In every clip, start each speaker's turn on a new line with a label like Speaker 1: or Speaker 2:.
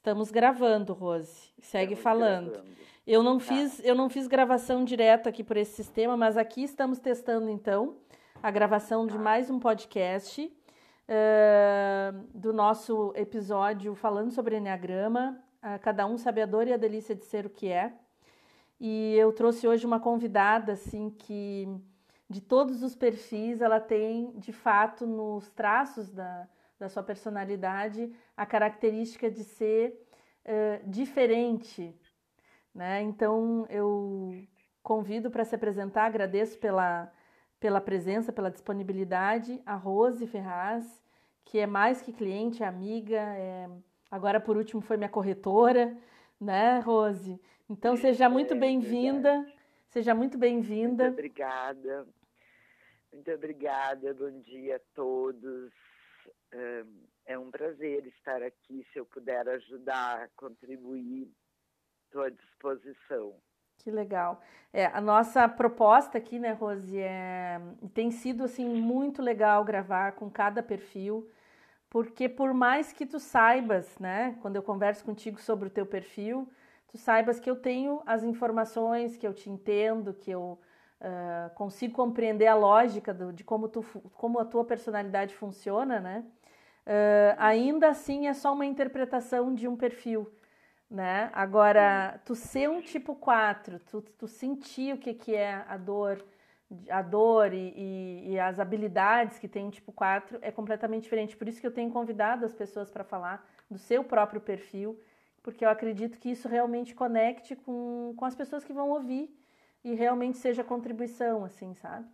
Speaker 1: Estamos gravando, Rose. Segue estamos falando. Gravando. Eu não tá. fiz, eu não fiz gravação direta aqui por esse sistema, mas aqui estamos testando então a gravação de tá. mais um podcast uh, do nosso episódio falando sobre Enneagrama, uh, cada um sabe a dor e a delícia de ser o que é. E eu trouxe hoje uma convidada assim que de todos os perfis ela tem de fato nos traços da da sua personalidade a característica de ser uh, diferente. Né? Então, eu convido para se apresentar, agradeço pela, pela presença, pela disponibilidade, a Rose Ferraz, que é mais que cliente, é amiga, é... agora por último foi minha corretora, né, Rose? Então, seja muito é, bem-vinda, seja muito bem-vinda.
Speaker 2: Muito obrigada, muito obrigada, bom dia a todos é um prazer estar aqui. Se eu puder ajudar, contribuir, estou à disposição.
Speaker 1: Que legal. É, a nossa proposta aqui, né, Rose, é, tem sido assim muito legal gravar com cada perfil, porque por mais que tu saibas, né, quando eu converso contigo sobre o teu perfil, tu saibas que eu tenho as informações, que eu te entendo, que eu uh, consigo compreender a lógica do, de como, tu, como a tua personalidade funciona, né? Uh, ainda assim é só uma interpretação de um perfil, né? Agora, tu ser um tipo 4, tu, tu sentir o que, que é a dor, a dor e, e, e, as habilidades que tem um tipo 4 é completamente diferente. Por isso que eu tenho convidado as pessoas para falar do seu próprio perfil, porque eu acredito que isso realmente conecte com, com as pessoas que vão ouvir e realmente seja contribuição, assim, sabe?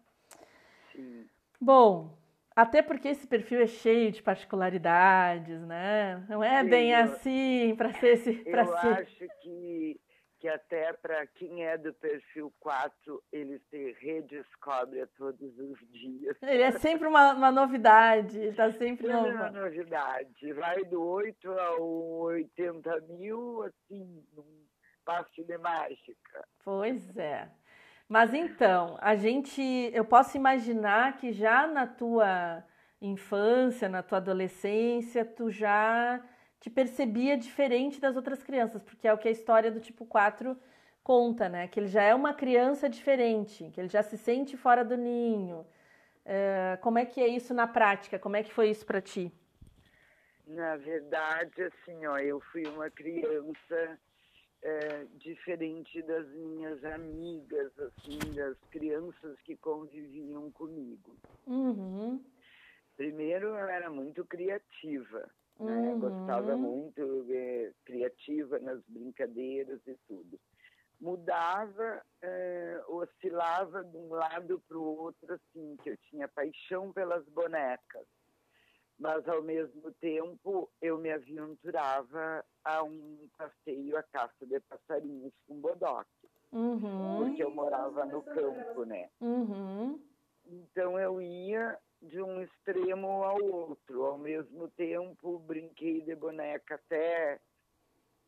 Speaker 1: Sim. Bom, até porque esse perfil é cheio de particularidades, né? Não é Sim, bem eu, assim para ser esse.
Speaker 2: Pra eu ser... acho que, que até para quem é do perfil 4, ele se redescobre a todos os dias.
Speaker 1: Ele é sempre uma, uma novidade, está sempre
Speaker 2: novo. É uma novidade. Vai do 8 ao 80 mil, assim, num passe de mágica.
Speaker 1: Pois é. Mas então, a gente, eu posso imaginar que já na tua infância, na tua adolescência, tu já te percebia diferente das outras crianças, porque é o que a história do tipo 4 conta, né? Que ele já é uma criança diferente, que ele já se sente fora do ninho. Uh, como é que é isso na prática? Como é que foi isso para ti?
Speaker 2: Na verdade, assim, ó, eu fui uma criança é, diferente das minhas amigas, assim, das crianças que conviviam comigo. Uhum. Primeiro, eu era muito criativa, né? uhum. gostava muito é, criativa nas brincadeiras e tudo. Mudava, é, oscilava de um lado para o outro, assim, que eu tinha paixão pelas bonecas mas ao mesmo tempo eu me aventurava a um passeio à caça de passarinhos com bodoque, uhum. porque eu morava no campo, né? Uhum. Então eu ia de um extremo ao outro, ao mesmo tempo brinquei de boneca até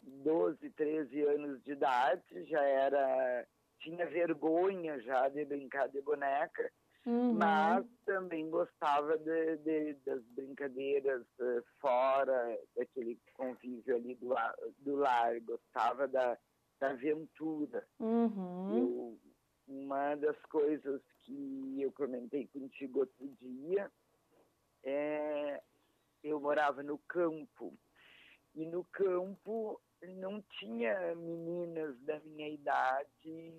Speaker 2: 12, 13 anos de idade, já era tinha vergonha já de brincar de boneca Uhum. Mas também gostava de, de, das brincadeiras uh, fora daquele convívio ali do, do lar, gostava da, da aventura. Uhum. Eu, uma das coisas que eu comentei contigo outro dia é eu morava no campo e no campo não tinha meninas da minha idade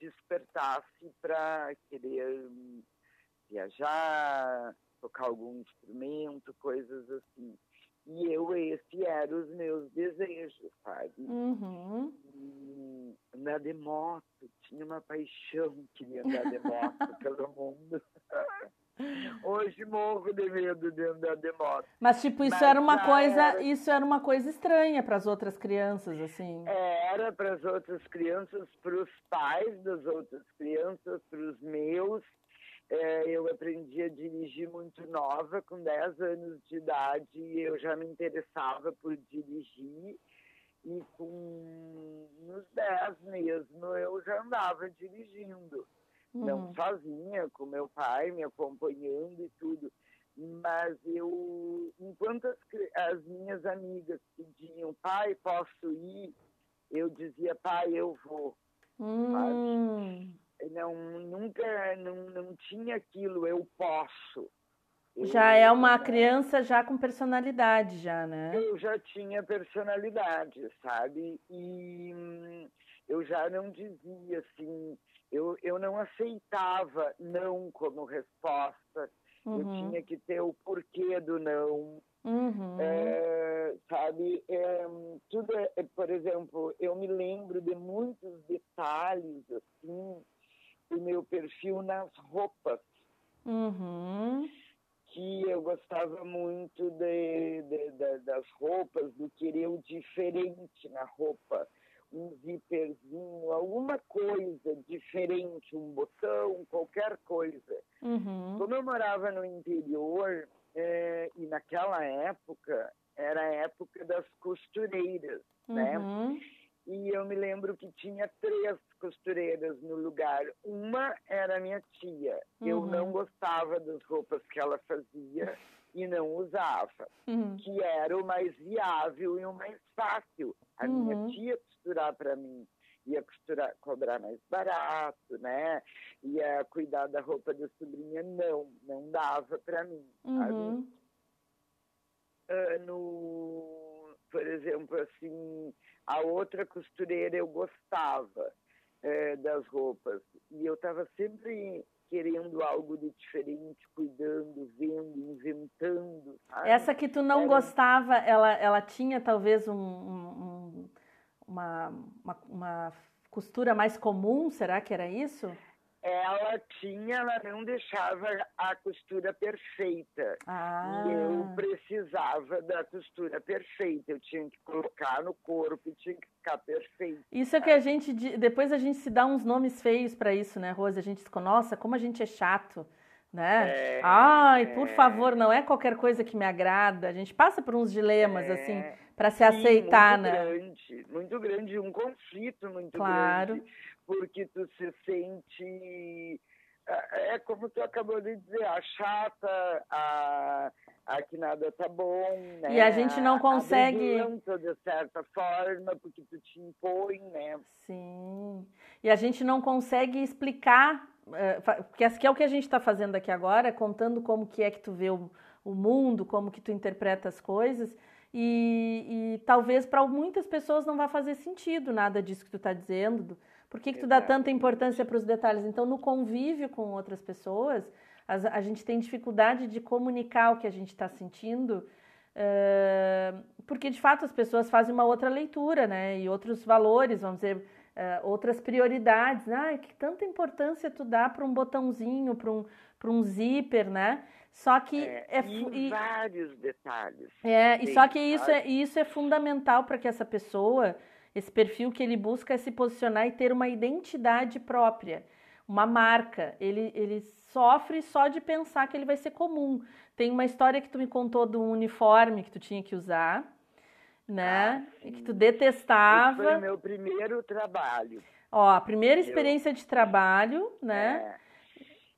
Speaker 2: despertasse para querer viajar, tocar algum instrumento, coisas assim. E eu, esse eram os meus desejos, sabe? Uhum. andar de moto, tinha uma paixão, queria andar de moto pelo mundo. Hoje morro de medo de andar de moto.
Speaker 1: Mas tipo, isso Mas era uma coisa, era... isso era uma coisa estranha para as outras crianças, assim.
Speaker 2: Era para as outras crianças, para os pais das outras crianças, para os meus. É, eu aprendi a dirigir muito nova, com 10 anos de idade, eu já me interessava por dirigir. E com uns 10 mesmo eu já andava dirigindo. Uhum. Não sozinha, com meu pai me acompanhando e tudo. Mas eu, enquanto as, as minhas amigas pediam, pai, posso ir? Eu dizia, pai, eu vou.
Speaker 1: Hum.
Speaker 2: Não, nunca, não, não tinha aquilo, eu posso.
Speaker 1: Já é uma criança já com personalidade, já, né?
Speaker 2: Eu já tinha personalidade, sabe? E hum, eu já não dizia assim, eu, eu não aceitava não como resposta. Uhum. Eu tinha que ter o porquê do não.
Speaker 1: Uhum.
Speaker 2: É, sabe? É, tudo é, é, por exemplo, eu me lembro de muitos detalhes assim do meu perfil nas roupas.
Speaker 1: Uhum
Speaker 2: que eu gostava muito de, de, de, das roupas, do querer o diferente na roupa, um zíperzinho, alguma coisa diferente, um botão, qualquer coisa.
Speaker 1: Uhum.
Speaker 2: Como eu morava no interior, é, e naquela época, era a época das costureiras, né?
Speaker 1: uhum.
Speaker 2: né? E eu me lembro que tinha três costureiras no lugar. Uma era minha tia. Uhum. Eu não gostava das roupas que ela fazia e não usava,
Speaker 1: uhum.
Speaker 2: que era o mais viável e o mais fácil. A uhum. minha tia costurar para mim ia costurar, cobrar mais barato, né? Ia cuidar da roupa da sobrinha, não, não dava para mim.
Speaker 1: Uhum.
Speaker 2: Uh, no, por exemplo, assim, a outra costureira eu gostava é, das roupas. E eu estava sempre querendo algo de diferente, cuidando, vendo, inventando. Sabe?
Speaker 1: Essa que tu não Era... gostava, ela, ela tinha talvez um, um, uma, uma, uma costura mais comum, será que era isso?
Speaker 2: ela tinha, ela não deixava a costura perfeita.
Speaker 1: Ah.
Speaker 2: E eu precisava da costura perfeita. Eu tinha que colocar no corpo e tinha que ficar perfeito.
Speaker 1: Isso é que a gente. Depois a gente se dá uns nomes feios para isso, né, Rose? A gente diz, nossa, como a gente é chato. Né?
Speaker 2: É,
Speaker 1: Ai,
Speaker 2: é.
Speaker 1: por favor, não é qualquer coisa que me agrada. A gente passa por uns dilemas
Speaker 2: é.
Speaker 1: assim para se aceitar,
Speaker 2: muito
Speaker 1: né?
Speaker 2: Grande, muito grande, um conflito muito
Speaker 1: claro.
Speaker 2: grande porque tu se sente é, é como tu acabou de dizer, a chata, a, a que nada tá bom, né?
Speaker 1: E a gente não consegue.
Speaker 2: A de certa forma, porque tu te impõe, né?
Speaker 1: Sim. E a gente não consegue explicar, é, porque que é o que a gente está fazendo aqui agora, contando como que é que tu vê o, o mundo, como que tu interpreta as coisas. E, e talvez para muitas pessoas não vai fazer sentido nada disso que tu está dizendo por que, que tu dá tanta importância para os detalhes? Então, no convívio com outras pessoas, a, a, gente tem dificuldade de comunicar o que a gente está sentindo, uh, porque de fato as pessoas fazem uma outra leitura, né? E outros valores, vamos dizer, uh, outras prioridades. Ah, que tanta importância tu dá para um botãozinho, para um, um zíper, né? Só que
Speaker 2: é, é e vários detalhes.
Speaker 1: É, e só que isso é, isso é fundamental para que essa pessoa esse perfil que ele busca é se posicionar e ter uma identidade própria, uma marca. Ele, ele sofre só de pensar que ele vai ser comum. Tem uma história que tu me contou do uniforme que tu tinha que usar, né? Ah, que tu detestava. Esse
Speaker 2: foi o meu primeiro trabalho.
Speaker 1: Ó, a primeira experiência eu... de trabalho, né?
Speaker 2: É.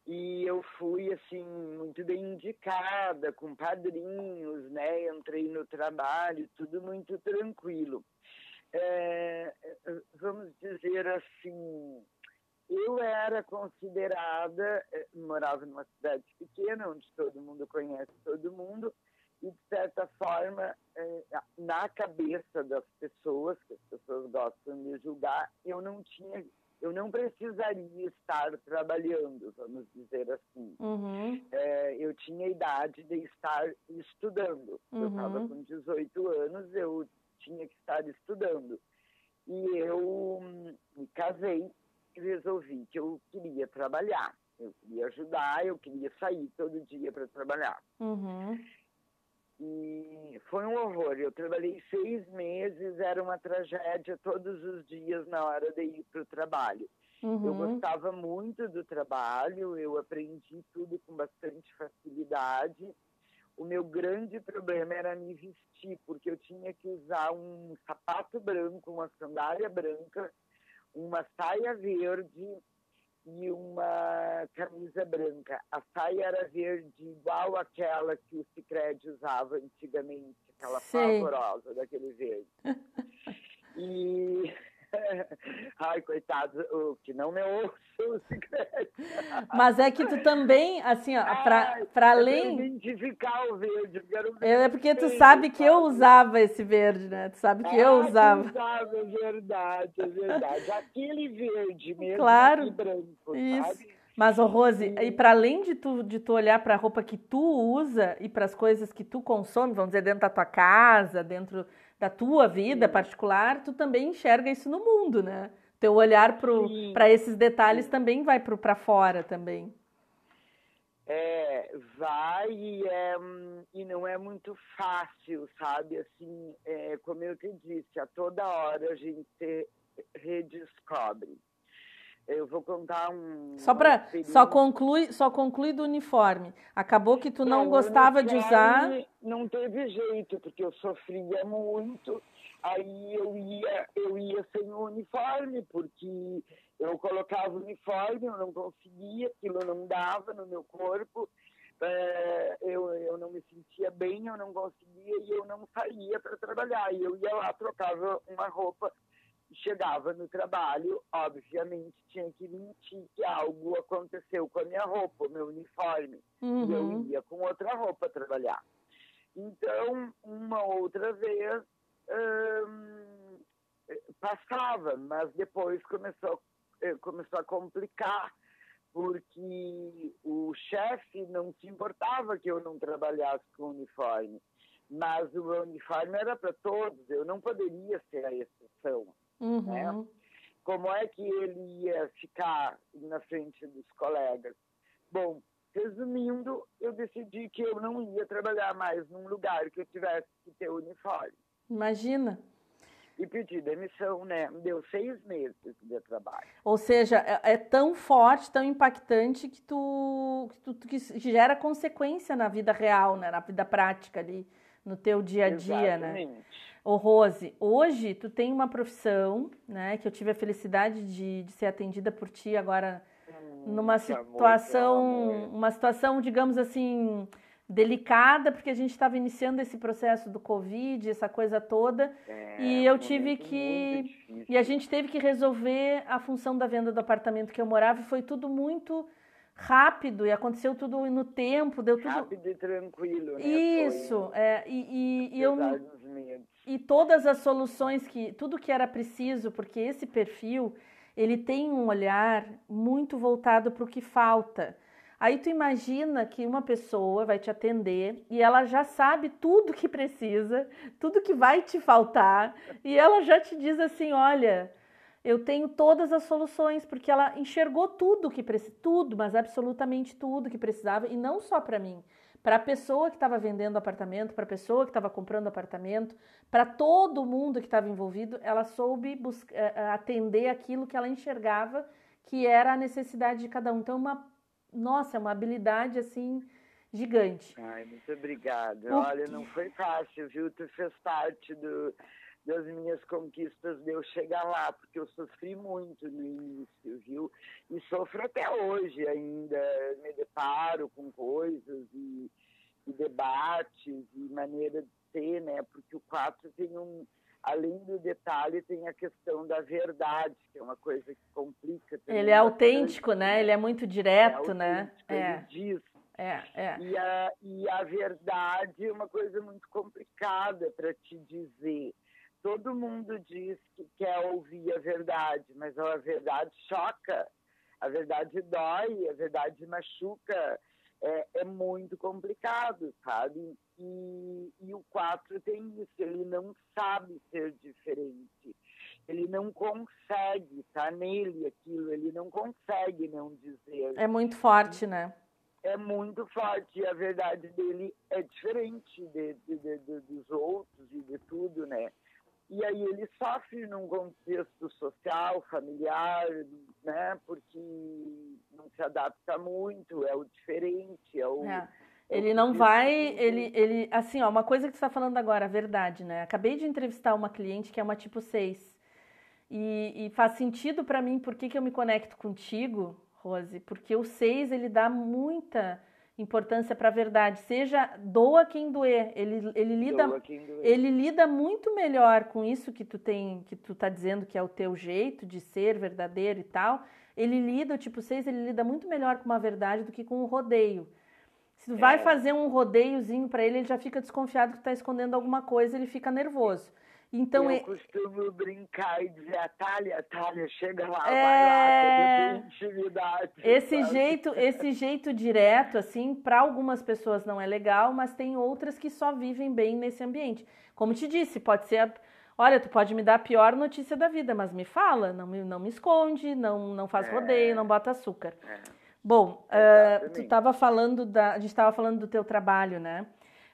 Speaker 2: E eu fui, assim, muito bem indicada, com padrinhos, né? Entrei no trabalho, tudo muito tranquilo é, vamos dizer assim, eu era considerada, é, morava numa cidade pequena, onde todo mundo conhece todo mundo, e de certa forma, é, na cabeça das pessoas, que as pessoas gostam de julgar, eu não tinha, eu não precisaria estar trabalhando, vamos dizer assim.
Speaker 1: Uhum.
Speaker 2: É, eu tinha idade de estar estudando.
Speaker 1: Uhum.
Speaker 2: Eu estava com 18 anos, eu tinha que estar estudando. E eu me casei e resolvi que eu queria trabalhar. Eu queria ajudar, eu queria sair todo dia para trabalhar.
Speaker 1: Uhum.
Speaker 2: E foi um horror. Eu trabalhei seis meses, era uma tragédia todos os dias na hora de ir para o trabalho.
Speaker 1: Uhum.
Speaker 2: Eu gostava muito do trabalho, eu aprendi tudo com bastante facilidade o meu grande problema era me vestir, porque eu tinha que usar um sapato branco, uma sandália branca, uma saia verde e uma camisa branca. A saia era verde, igual aquela que o Cicred usava antigamente, aquela Sim. pavorosa daquele verde. e Ai, coitado, o que não me ouça o secreto.
Speaker 1: Mas é que tu também, assim, ó, para para além.
Speaker 2: identificar o verde, eu quero ver
Speaker 1: É porque tu sabe que eu usava esse verde, né? Tu sabe que ah, eu usava.
Speaker 2: usava, é verdade, é verdade. Aquele verde mesmo,
Speaker 1: claro,
Speaker 2: branco,
Speaker 1: isso.
Speaker 2: sabe?
Speaker 1: Mas, ô Rose, e, e para além de tu, de tu olhar para a roupa que tu usa e para as coisas que tu consome, vamos dizer, dentro da tua casa, dentro da tua vida particular, tu também enxerga isso no mundo, né? Teu olhar para esses detalhes também vai para fora também.
Speaker 2: É, vai e, é, e não é muito fácil, sabe? Assim, é, como eu te disse, a toda hora a gente redescobre. Eu vou contar um.
Speaker 1: Só para só conclui só conclui do uniforme. Acabou que tu não, não gostava de usar.
Speaker 2: Não teve jeito porque eu sofria muito. Aí eu ia eu ia sem o uniforme porque eu colocava o uniforme, eu não conseguia, aquilo não dava no meu corpo. É, eu, eu não me sentia bem, eu não conseguia e eu não saía para trabalhar. E eu ia lá, trocava uma roupa chegava no trabalho, obviamente tinha que mentir que algo aconteceu com a minha roupa, o meu uniforme. Uhum. E eu uhum. ia com outra roupa trabalhar. Então, uma outra vez hum, passava, mas depois começou, eh, começou a complicar, porque o chefe não se importava que eu não trabalhasse com uniforme. Mas o uniforme era para todos, eu não poderia ser a exceção. Uhum. Né? Como é que ele ia ficar na frente dos colegas? Bom, resumindo, eu decidi que eu não ia trabalhar mais num lugar que eu tivesse que ter uniforme.
Speaker 1: Imagina.
Speaker 2: E pedi demissão, né? Deu seis meses de trabalho.
Speaker 1: Ou seja, é, é tão forte, tão impactante que tu, que tu que gera consequência na vida real, né? Na vida prática ali, no teu dia a dia, né? Exatamente. né? Ô Rose, hoje tu tem uma profissão, né, que eu tive a felicidade de, de ser atendida por ti agora hum, numa situação, uma situação, digamos assim, delicada, porque a gente estava iniciando esse processo do Covid, essa coisa toda, é, e eu tive que e a gente teve que resolver a função da venda do apartamento que eu morava e foi tudo muito rápido e aconteceu tudo no tempo, deu tudo
Speaker 2: rápido e tranquilo, né?
Speaker 1: Isso, foi, é, e, e, e eu e todas as soluções que tudo que era preciso, porque esse perfil ele tem um olhar muito voltado para o que falta. Aí tu imagina que uma pessoa vai te atender e ela já sabe tudo que precisa, tudo que vai te faltar, e ela já te diz assim: olha, eu tenho todas as soluções, porque ela enxergou tudo que precisa, tudo, mas absolutamente tudo que precisava, e não só para mim, para a pessoa que estava vendendo apartamento, para a pessoa que estava comprando apartamento, para todo mundo que estava envolvido, ela soube eh, eh, atender aquilo que ela enxergava que era a necessidade de cada um. Então, uma, nossa, é uma habilidade assim gigante.
Speaker 2: Ai, muito obrigada. O Olha, não foi fácil, viu? Tu fez parte do, das minhas conquistas de eu chegar lá, porque eu sofri muito no início, viu? E sofro até hoje ainda, me deparo com coisas e, e debates e maneira de ser, né? Porque o 4 tem um, além do detalhe, tem a questão da verdade, que é uma coisa que complica.
Speaker 1: Ele é autêntico, né? Ele é muito direto, é né?
Speaker 2: É. Ele diz.
Speaker 1: É, é.
Speaker 2: E, a, e a verdade é uma coisa muito complicada para te dizer todo mundo diz que quer ouvir a verdade, mas a verdade choca, a verdade dói, a verdade machuca. É, é muito complicado, sabe? E, e o 4 tem isso, ele não sabe ser diferente. Ele não consegue, tá nele aquilo, ele não consegue não dizer.
Speaker 1: É muito forte, né?
Speaker 2: é muito forte e a verdade dele é diferente de, de, de, de, dos outros e de tudo, né? E aí ele sofre num contexto social, familiar, né? Porque não se adapta muito, é o diferente, é o. É.
Speaker 1: é ele não vai, ele, ele, assim, ó, uma coisa que você está falando agora, a verdade, né? Acabei de entrevistar uma cliente que é uma tipo 6. E, e faz sentido para mim por que, que eu me conecto contigo, Rose, porque o 6 ele dá muita importância para a verdade, seja doa quem doer. Ele, ele lida ele lida muito melhor com isso que tu tem, que tu tá dizendo que é o teu jeito de ser verdadeiro e tal. Ele lida, o tipo 6, ele lida muito melhor com uma verdade do que com um rodeio. Se tu é. vai fazer um rodeiozinho para ele, ele já fica desconfiado que tu tá escondendo alguma coisa, ele fica nervoso. Então,
Speaker 2: eu é... costumo brincar e dizer, a Thalia, Thalia, chega lá, é... vai lá, intimidade.
Speaker 1: Esse sabe? jeito, esse jeito direto, assim, para algumas pessoas não é legal, mas tem outras que só vivem bem nesse ambiente. Como te disse, pode ser, a... olha, tu pode me dar a pior notícia da vida, mas me fala, não me, não me esconde, não, não faz é... rodeio, não bota açúcar. É. Bom, uh, tu estava falando da, a gente estava falando do teu trabalho, né?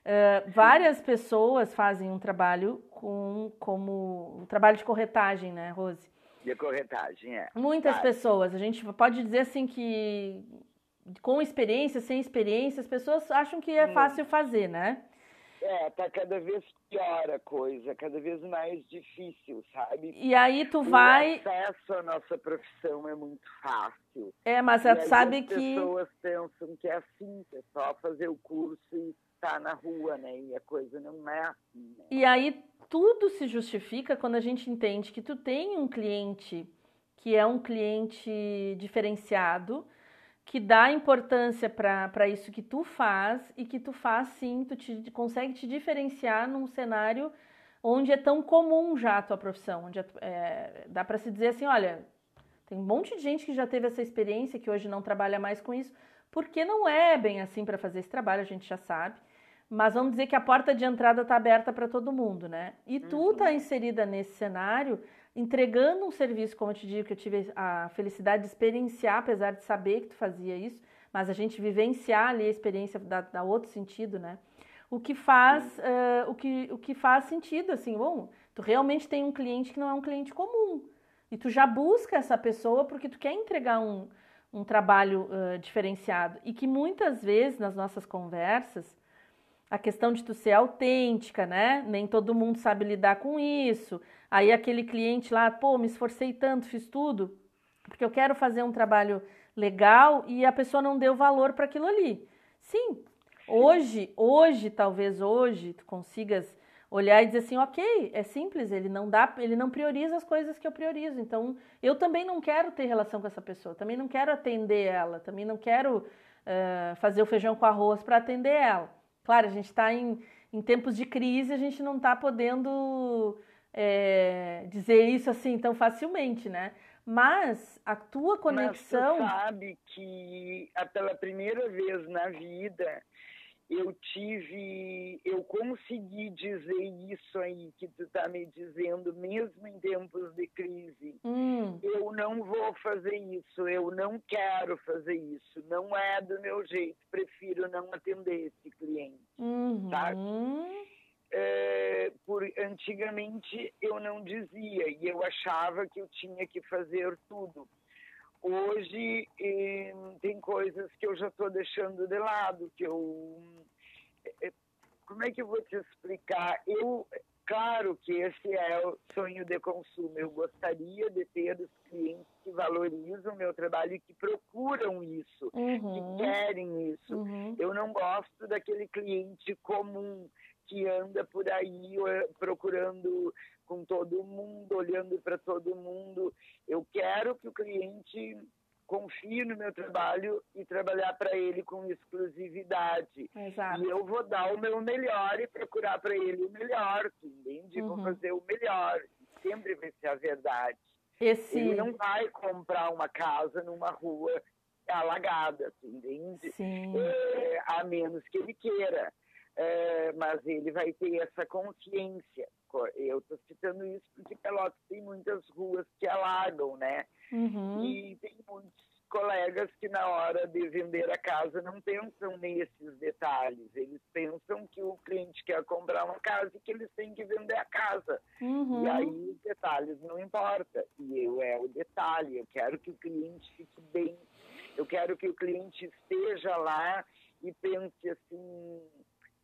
Speaker 1: Uh, várias pessoas fazem um trabalho com como um trabalho de corretagem, né, Rose?
Speaker 2: De corretagem, é.
Speaker 1: Muitas claro. pessoas, a gente pode dizer assim que com experiência, sem experiência, as pessoas acham que é fácil fazer, né?
Speaker 2: É, tá cada vez pior a coisa, cada vez mais difícil, sabe?
Speaker 1: E aí tu vai.
Speaker 2: O acesso à nossa profissão é muito fácil.
Speaker 1: É, mas você sabe
Speaker 2: as
Speaker 1: que.
Speaker 2: As pessoas pensam que é assim, que é só fazer o curso e estar na rua, né? E a coisa não é assim. Né?
Speaker 1: E aí tudo se justifica quando a gente entende que tu tem um cliente que é um cliente diferenciado que dá importância para isso que tu faz e que tu faz sim, tu te, consegue te diferenciar num cenário onde é tão comum já a tua profissão, onde é, é, dá para se dizer assim, olha, tem um monte de gente que já teve essa experiência, que hoje não trabalha mais com isso, porque não é bem assim para fazer esse trabalho, a gente já sabe, mas vamos dizer que a porta de entrada está aberta para todo mundo, né? E tu está uhum. inserida nesse cenário entregando um serviço, como eu te digo, que eu tive a felicidade de experienciar, apesar de saber que tu fazia isso, mas a gente vivenciar ali a experiência dá, dá outro sentido, né? O que faz, uh, o, que, o que faz sentido, assim, bom, tu realmente tem um cliente que não é um cliente comum, e tu já busca essa pessoa porque tu quer entregar um, um trabalho uh, diferenciado, e que muitas vezes nas nossas conversas, a questão de tu ser autêntica, né? Nem todo mundo sabe lidar com isso. Aí aquele cliente lá, pô, me esforcei tanto, fiz tudo, porque eu quero fazer um trabalho legal e a pessoa não deu valor para aquilo ali. Sim, hoje, hoje, talvez hoje, tu consigas olhar e dizer assim, ok, é simples, ele não dá, ele não prioriza as coisas que eu priorizo. Então, eu também não quero ter relação com essa pessoa, também não quero atender ela, também não quero uh, fazer o feijão com arroz para atender ela. Claro, a gente está em, em tempos de crise, a gente não está podendo é, dizer isso assim tão facilmente, né? Mas a tua conexão.
Speaker 2: Mas tu sabe que pela primeira vez na vida eu tive, eu consegui dizer isso aí que tu está me dizendo, mesmo em tempos de crise. Hum. Eu não vou fazer isso, eu não quero fazer isso, não é do meu jeito, prefiro não atender esse cliente, uhum. sabe? É, por, antigamente eu não dizia e eu achava que eu tinha que fazer tudo. Hoje eh, tem coisas que eu já estou deixando de lado, que eu. Eh, como é que eu vou te explicar? Eu, claro que esse é o sonho de consumo. Eu gostaria de ter os clientes que valorizam o meu trabalho e que procuram isso, uhum. que querem isso. Uhum. Eu não gosto daquele cliente comum que anda por aí eh, procurando com todo mundo, olhando para todo mundo. Eu quero que o cliente confie no meu trabalho e trabalhar para ele com exclusividade. Exato. E eu vou dar o meu melhor e procurar para ele o melhor, entende? Uhum. Vou fazer o melhor. Sempre vai ser a verdade. Esse... Ele não vai comprar uma casa numa rua alagada, entende? Sim. É, a menos que ele queira. É, mas ele vai ter essa consciência. Eu estou citando isso porque Pelotas tem muitas ruas que alagam, né? Uhum. E tem muitos colegas que na hora de vender a casa não pensam nesses detalhes. Eles pensam que o cliente quer comprar uma casa e que eles têm que vender a casa. Uhum. E aí os detalhes não importam. E eu é o detalhe. Eu quero que o cliente fique bem. Eu quero que o cliente esteja lá e pense assim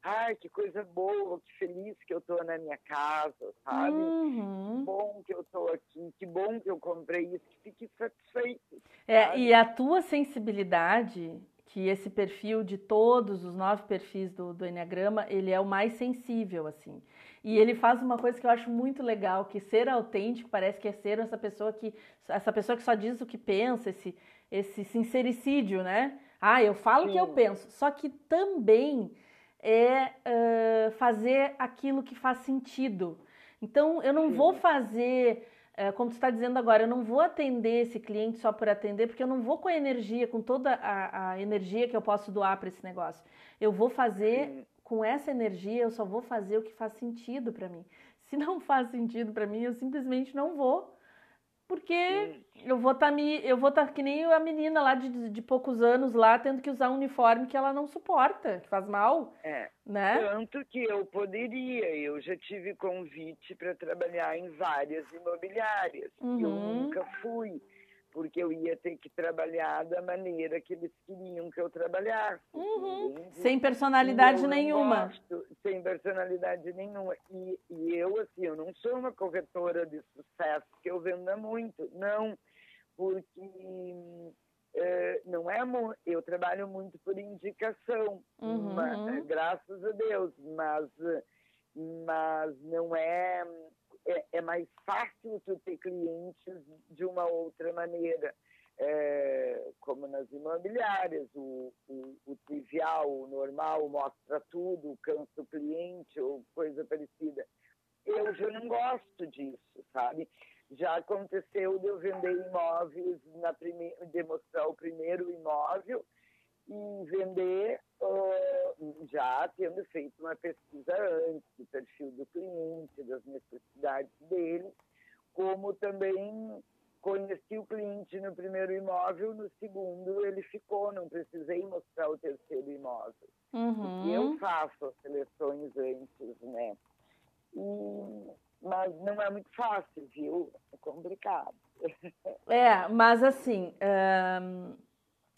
Speaker 2: ai, que coisa boa, que feliz que eu estou na minha casa, sabe? Uhum. Que bom que eu estou aqui, que bom que eu comprei isso, que fique satisfeito.
Speaker 1: É, e a tua sensibilidade, que esse perfil de todos os nove perfis do, do Enneagrama, ele é o mais sensível, assim. E ele faz uma coisa que eu acho muito legal, que ser autêntico parece que é ser essa pessoa que essa pessoa que só diz o que pensa, esse esse sincericídio, né? Ah, eu falo o que eu penso. Só que também é uh, fazer aquilo que faz sentido. Então, eu não Sim. vou fazer, uh, como tu está dizendo agora, eu não vou atender esse cliente só por atender, porque eu não vou com a energia, com toda a, a energia que eu posso doar para esse negócio. Eu vou fazer Sim. com essa energia, eu só vou fazer o que faz sentido para mim. Se não faz sentido para mim, eu simplesmente não vou porque eu vou estar tá me, eu vou estar tá que nem a menina lá de, de poucos anos lá tendo que usar um uniforme que ela não suporta, que faz mal.
Speaker 2: É.
Speaker 1: Né?
Speaker 2: Tanto que eu poderia, eu já tive convite para trabalhar em várias imobiliárias. Uhum. Eu nunca fui porque eu ia ter que trabalhar da maneira que eles queriam que eu trabalhasse.
Speaker 1: Uhum. Sem personalidade nenhuma.
Speaker 2: Gosto, sem personalidade nenhuma. E, e, eu, assim, eu não sou uma corretora de sucesso que eu venda muito, não, porque é, não é eu trabalho muito por indicação,
Speaker 1: uhum.
Speaker 2: mas, graças a Deus, mas, mas não é é, é mais fácil tu ter clientes de uma outra maneira. É, como nas imobiliárias, o, o, o, trivial, o normal, mostra tudo, cansa o cliente ou coisa parecida. Eu já não gosto disso, sabe? Já aconteceu de eu vender imóveis, na prime... demonstrar o primeiro imóvel e vender uh, já tendo feito uma pesquisa antes do perfil do cliente, das necessidades dele, como também conheci o cliente no primeiro imóvel, no segundo ele ficou, não precisei mostrar o terceiro imóvel.
Speaker 1: Uhum.
Speaker 2: E eu faço as seleções antes, né? E, mas não é muito fácil, viu? É complicado.
Speaker 1: É, mas assim, um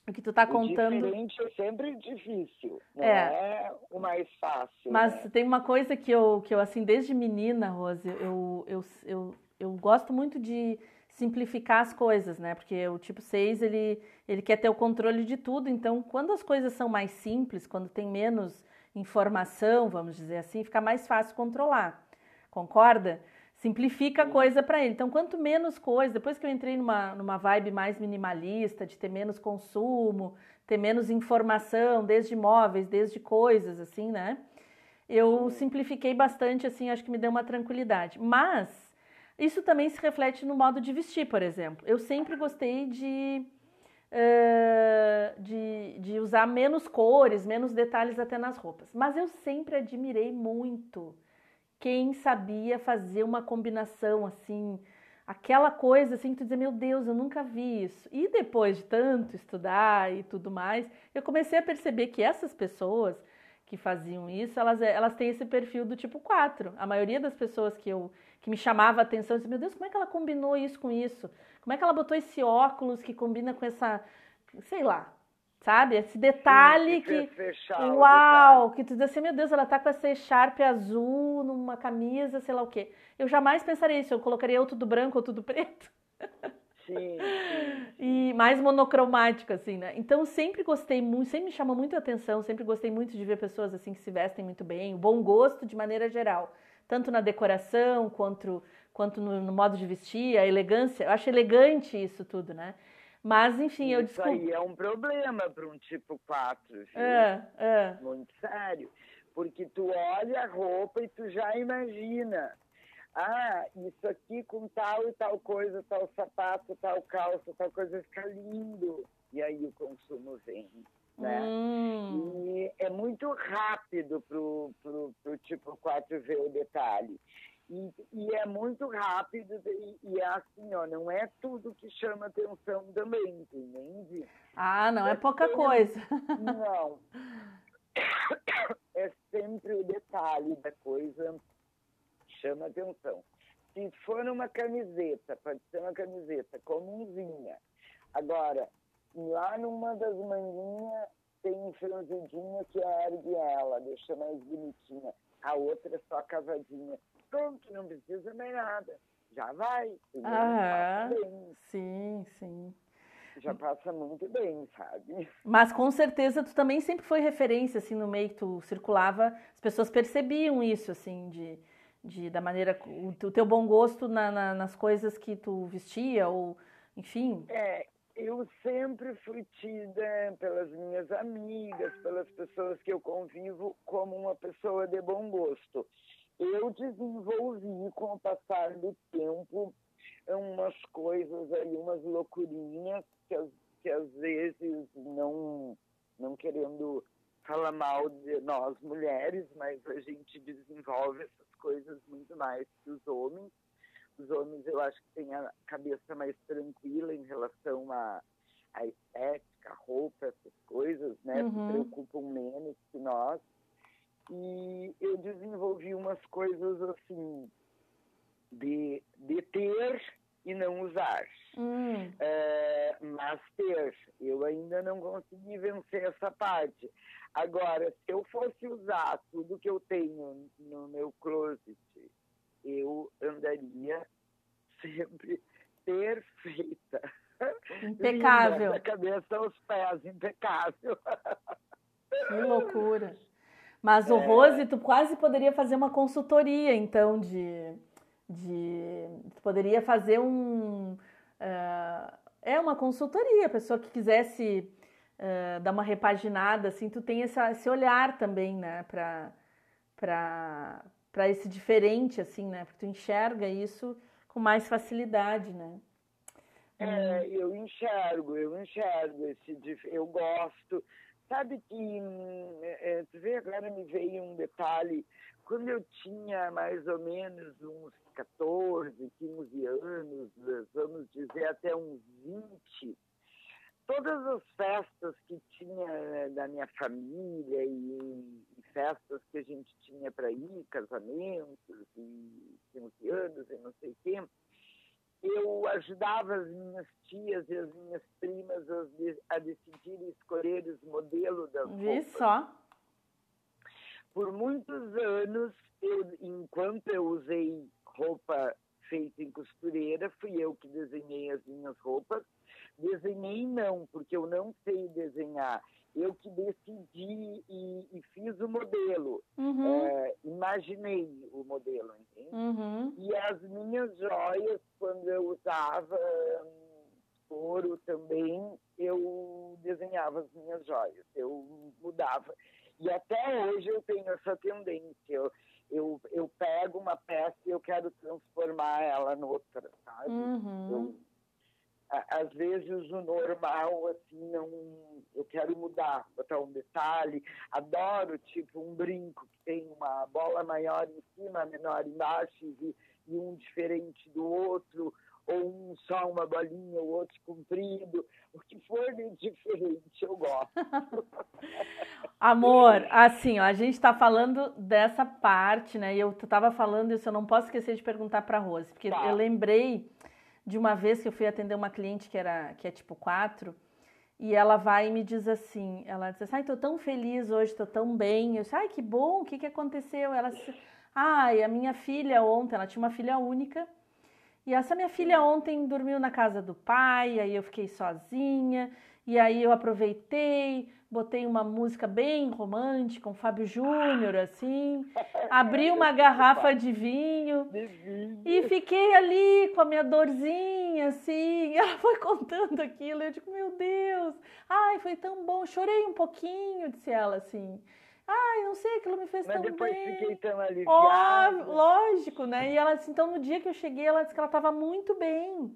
Speaker 1: o que tu tá contando.
Speaker 2: O diferente é sempre difícil, não é, é o mais fácil.
Speaker 1: Mas
Speaker 2: né?
Speaker 1: tem uma coisa que eu, que eu, assim, desde menina, Rose, eu, eu, eu, eu gosto muito de simplificar as coisas, né? Porque o tipo 6, ele, ele quer ter o controle de tudo. Então, quando as coisas são mais simples, quando tem menos informação, vamos dizer assim, fica mais fácil controlar. Concorda? Simplifica a coisa para ele. Então, quanto menos coisa, depois que eu entrei numa, numa vibe mais minimalista, de ter menos consumo, ter menos informação, desde imóveis, desde coisas, assim, né? Eu simplifiquei bastante, assim, acho que me deu uma tranquilidade. Mas isso também se reflete no modo de vestir, por exemplo. Eu sempre gostei de, uh, de, de usar menos cores, menos detalhes até nas roupas. Mas eu sempre admirei muito quem sabia fazer uma combinação assim, aquela coisa assim que tu dizia, meu Deus, eu nunca vi isso. E depois de tanto estudar e tudo mais, eu comecei a perceber que essas pessoas que faziam isso, elas, elas têm esse perfil do tipo 4. A maioria das pessoas que eu que me chamava a atenção, eu disse, meu Deus, como é que ela combinou isso com isso? Como é que ela botou esse óculos que combina com essa, sei lá, Sabe? Esse detalhe Sim, que.
Speaker 2: Fechar
Speaker 1: uau! Que tu diz assim, meu Deus, ela tá com essa echarpe azul numa camisa, sei lá o quê. Eu jamais pensaria isso. Eu colocaria ou tudo branco ou tudo preto.
Speaker 2: Sim, sim,
Speaker 1: E mais monocromático, assim, né? Então, sempre gostei muito, sempre me chamou muito a atenção, sempre gostei muito de ver pessoas assim que se vestem muito bem, o bom gosto de maneira geral, tanto na decoração quanto, quanto no, no modo de vestir, a elegância. Eu acho elegante isso tudo, né? Mas, enfim, eu descobri.
Speaker 2: Isso aí é um problema para um tipo 4, viu?
Speaker 1: É, é.
Speaker 2: Muito sério. Porque tu olha a roupa e tu já imagina. Ah, isso aqui com tal e tal coisa, tal sapato, tal calça, tal coisa fica lindo. E aí o consumo vem. Né?
Speaker 1: Hum.
Speaker 2: E é muito rápido pro, pro tipo 4 ver o detalhe. E, e, é muito rápido e, e, é assim, ó, não é tudo que chama atenção também, entende?
Speaker 1: Ah, não é, é pouca sempre, coisa.
Speaker 2: Não. É sempre o detalhe da coisa que chama atenção. Se for uma camiseta, pode ser uma camiseta comumzinha. Agora, lá numa das manguinhas tem um franzidinho que ergue ela, deixa mais bonitinha. A outra é só cavadinha. Pronto, não precisa mais nada. Já vai.
Speaker 1: Ah, sim, sim.
Speaker 2: Já passa muito bem, sabe?
Speaker 1: Mas com certeza tu também sempre foi referência, assim, no meio que tu circulava. As pessoas percebiam isso, assim, de, de da maneira... O, o teu bom gosto na, na, nas coisas que tu vestia, ou enfim.
Speaker 2: É, eu sempre fui tida pelas minhas amigas, pelas pessoas que eu convivo, como uma pessoa de bom gosto. Eu desenvolvi, com o passar do tempo, umas coisas aí, umas loucurinhas, que, que às vezes não, não querendo falar mal de nós mulheres, mas a gente desenvolve essas coisas muito mais que os homens os homens eu acho que têm a cabeça mais tranquila em relação à, à estética, roupa, essas coisas, né? Uhum. Se preocupam menos que nós. E eu desenvolvi umas coisas assim de, de ter e não usar.
Speaker 1: Hum.
Speaker 2: É, mas ter, eu ainda não consegui vencer essa parte. Agora, se eu fosse usar tudo que eu tenho no meu closet eu andaria sempre perfeita.
Speaker 1: Impecável.
Speaker 2: Da cabeça aos pés, impecável.
Speaker 1: Que loucura. Mas o é... Rose, tu quase poderia fazer uma consultoria, então, de. de tu poderia fazer um. Uh, é uma consultoria, a pessoa que quisesse uh, dar uma repaginada, assim, tu tem essa, esse olhar também, né, para para esse diferente, assim, né? Porque tu enxerga isso com mais facilidade, né?
Speaker 2: É, eu enxergo, eu enxergo esse, eu gosto. Sabe que, é, tu vê, agora me veio um detalhe, quando eu tinha mais ou menos uns 14, 15 anos, vamos dizer até uns 20, todas as festas que tinha né, da minha família e, e, festas que a gente tinha para ir, casamentos e 15 anos e não sei o quê, eu ajudava as minhas tias e as minhas primas a, a decidir e escolher os modelos das roupas.
Speaker 1: só.
Speaker 2: Por muitos anos, eu, enquanto eu usei roupa feita em costureira, fui eu que desenhei as minhas roupas Desenhei não, porque eu não sei desenhar. Eu que decidi e, e fiz o modelo.
Speaker 1: Uhum.
Speaker 2: É, imaginei o modelo, entende?
Speaker 1: Uhum.
Speaker 2: E as minhas joias, quando eu usava hum, ouro também, eu desenhava as minhas joias. Eu mudava. E até hoje eu tenho essa tendência. Eu, eu, eu pego uma peça e eu quero transformar ela noutra, sabe?
Speaker 1: Uhum.
Speaker 2: Eu, às vezes o normal, assim, não. Eu quero mudar, botar um detalhe. Adoro, tipo, um brinco que tem uma bola maior em cima, menor embaixo e, e um diferente do outro, ou um só uma bolinha, o outro comprido. O que for de diferente, eu gosto.
Speaker 1: Amor, assim, ó, a gente está falando dessa parte, né? E eu estava falando isso, eu não posso esquecer de perguntar para Rose, porque tá. eu lembrei de uma vez que eu fui atender uma cliente que era que é tipo 4, e ela vai e me diz assim, ela diz assim, ai, tô tão feliz hoje, tô tão bem. Eu disse, ai, que bom, o que que aconteceu? Ela disse, ai, a minha filha ontem, ela tinha uma filha única, e essa minha filha ontem dormiu na casa do pai, aí eu fiquei sozinha, e aí eu aproveitei, botei uma música bem romântica, um Fábio Júnior, assim, abri uma garrafa de vinho e fiquei ali com a minha dorzinha, assim, ela foi contando aquilo, eu digo, meu Deus, ai, foi tão bom, chorei um pouquinho, disse ela, assim, ai, não sei, aquilo me fez
Speaker 2: Mas
Speaker 1: tão
Speaker 2: depois
Speaker 1: bem.
Speaker 2: fiquei tão aliviada.
Speaker 1: Oh, lógico, né, e ela, assim, então no dia que eu cheguei, ela disse que ela estava muito bem,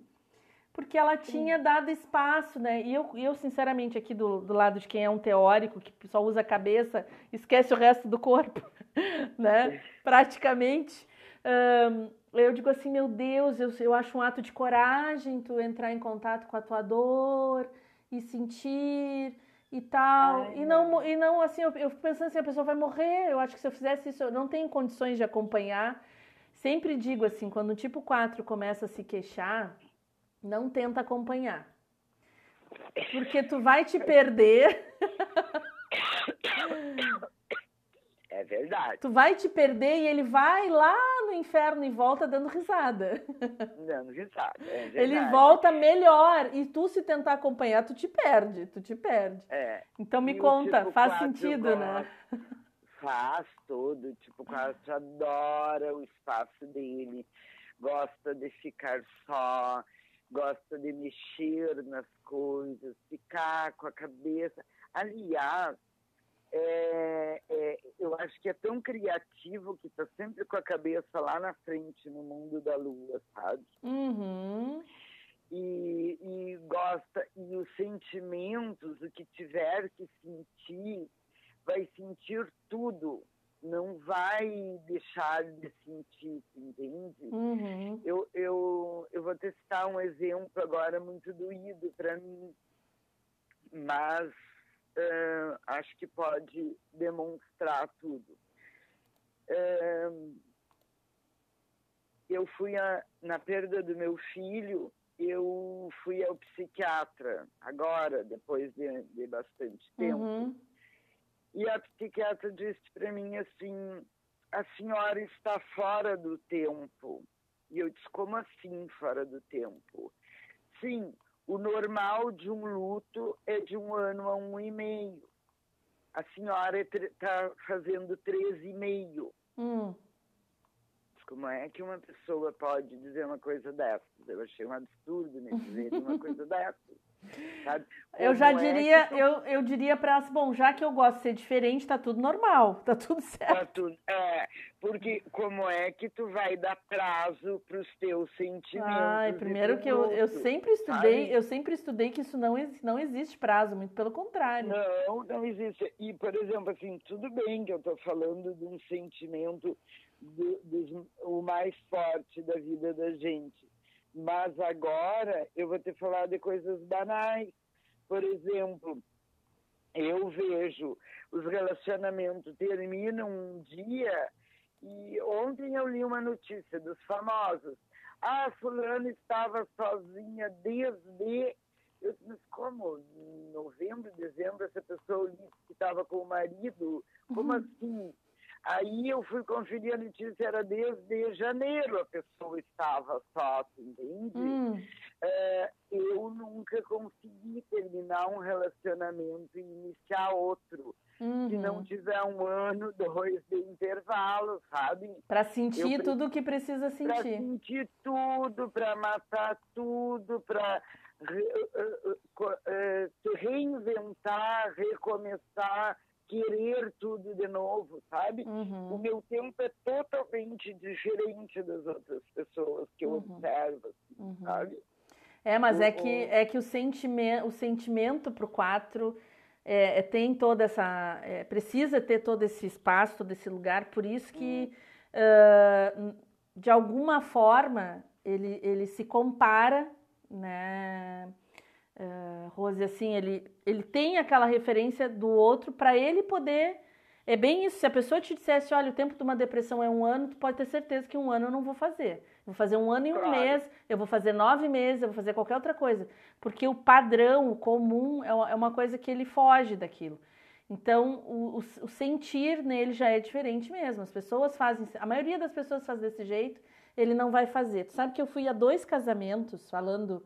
Speaker 1: porque ela tinha dado espaço, né? E eu, eu sinceramente, aqui do, do lado de quem é um teórico, que só usa a cabeça, esquece o resto do corpo, né? Praticamente. Um, eu digo assim, meu Deus, eu, eu acho um ato de coragem tu entrar em contato com a tua dor e sentir e tal. Ai, e não, e não assim, eu, eu fico pensando assim, a pessoa vai morrer. Eu acho que se eu fizesse isso, eu não tenho condições de acompanhar. Sempre digo assim, quando o tipo 4 começa a se queixar, não tenta acompanhar. Porque tu vai te perder.
Speaker 2: verdade.
Speaker 1: Tu vai te perder e ele vai lá no inferno e volta dando risada.
Speaker 2: Dando risada, é verdade.
Speaker 1: Ele volta melhor e tu se tentar acompanhar, tu te perde, tu te perde.
Speaker 2: É.
Speaker 1: Então me
Speaker 2: E o
Speaker 1: conta,
Speaker 2: tipo
Speaker 1: faz sentido, né?
Speaker 2: Faz tudo. Tipo, quatro adora o espaço dele, gosta de ficar só, gosta de mexer nas coisas, ficar com a cabeça. Aliás, é, é, eu acho que é tão criativo que está sempre com a cabeça lá na frente no mundo da lua, sabe?
Speaker 1: Uhum.
Speaker 2: e, e gosta e os sentimentos, o que tiver que sentir, vai sentir tudo, não vai deixar de sentir, entende?
Speaker 1: Uhum.
Speaker 2: Eu, eu, eu vou testar um exemplo agora muito doído para mim, mas eh, acho que pode demonstrar tudo. Eh, eu fui a, na perda do meu filho, eu fui ao psiquiatra, agora, depois de, de bastante tempo.
Speaker 1: Uhum.
Speaker 2: E a psiquiatra disse para mim assim: a senhora está fora do tempo. E eu disse: como assim fora do tempo? Sim, o normal de um luto é de um ano a um e meio. A senhora está fazendo três e meio.
Speaker 1: Hum.
Speaker 2: Como é que uma pessoa pode dizer uma coisa dessas? Eu achei um absurdo me dizer uma coisa dessas. Sabe?
Speaker 1: Eu já
Speaker 2: é
Speaker 1: diria,
Speaker 2: tu
Speaker 1: eu, eu diria ela, assim, bom, já que eu gosto de ser diferente, tá tudo normal, tá tudo
Speaker 2: Tá
Speaker 1: certo.
Speaker 2: tudo- é, porque como é que tu vai dar prazo para os teus sentimentos?
Speaker 1: Ai, primeiro que eu, eu sempre estudei,
Speaker 2: sabe?
Speaker 1: eu sempre estudei que isso não, não existe prazo, muito pelo contrário.
Speaker 2: Não, não existe. E, por exemplo, assim, tudo bem que eu estou falando de um sentimento do, dos- o mais forte da vida da gente. Mas agora eu vou te falar de coisas banais. Por exemplo, eu vejo os relacionamentos terminam um dia e ontem eu li uma notícia dos famosos. Ah, fulano estava sozinha desde eu disse, como? Em novembro, dezembro, essa pessoa disse que estava com o marido? Como
Speaker 1: Uhum.
Speaker 2: assim? Aí eu fui conferir a notícia, era desde janeiro a pessoa estava só, entende?
Speaker 1: Hum,
Speaker 2: É, eu nunca consegui terminar um relacionamento e iniciar outro. Se não
Speaker 1: uhum.
Speaker 2: tiver um ano, dois de intervalo, sabe?
Speaker 1: Pra sentir tudo o que precisa
Speaker 2: Para
Speaker 1: sentir.
Speaker 2: sentir tudo, para matar tudo, para se reinventar, recomeçar, querer tudo de novo, sabe? O
Speaker 1: Uhum.
Speaker 2: meu tempo é totalmente diferente das outras pessoas que eu
Speaker 1: Uhum.
Speaker 2: observo, assim,
Speaker 1: Uhum.
Speaker 2: sabe?
Speaker 1: É, mas
Speaker 2: O-
Speaker 1: é que,
Speaker 2: o-
Speaker 1: é que o sentimento, o sentimento pro 4 é, é, tem toda essa. é, precisa ter todo esse espaço, todo esse lugar, por isso que, ah, de alguma forma, ele, ele se compara, né? Ah, Rose, assim, ele, ele tem aquela referência do outro para ele poder. É bem isso. Se a pessoa te dissesse, olha, o tempo de uma depressão é um ano, tu pode ter certeza que um ano eu não vou fazer. Vou fazer um ano e um
Speaker 2: Claro.
Speaker 1: mês, eu vou fazer nove meses, eu vou fazer qualquer outra coisa. Porque o padrão, o comum, é uma- é uma coisa que ele foge daquilo. Então, o, o- o sentir nele já é diferente mesmo. As pessoas fazem, a maioria das pessoas faz desse jeito, ele não vai fazer. Tu sabe que eu fui a dois casamentos, falando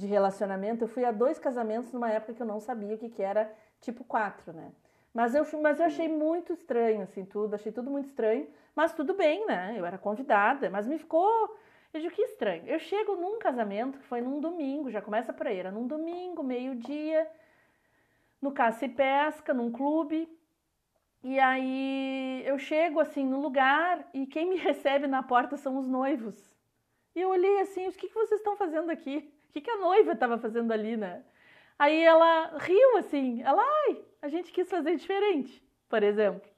Speaker 1: de relacionamento, eu fui a dois casamentos numa época que eu não sabia o que, que era tipo 4, né? Mas eu, mas eu achei muito estranho, assim, tudo, achei tudo muito estranho, mas tudo bem, né? Eu era convidada, mas me ficou. Eu digo que estranho. Eu chego num casamento que foi num domingo, já começa por aí, era num domingo, meio-dia, no caça e pesca, num clube. E aí eu chego assim no lugar e quem me recebe na porta são os noivos. E eu olhei assim, o que, que vocês estão fazendo aqui? O que, que a noiva estava fazendo ali, né? Aí ela riu assim, ela, ai, a gente quis fazer diferente, por exemplo.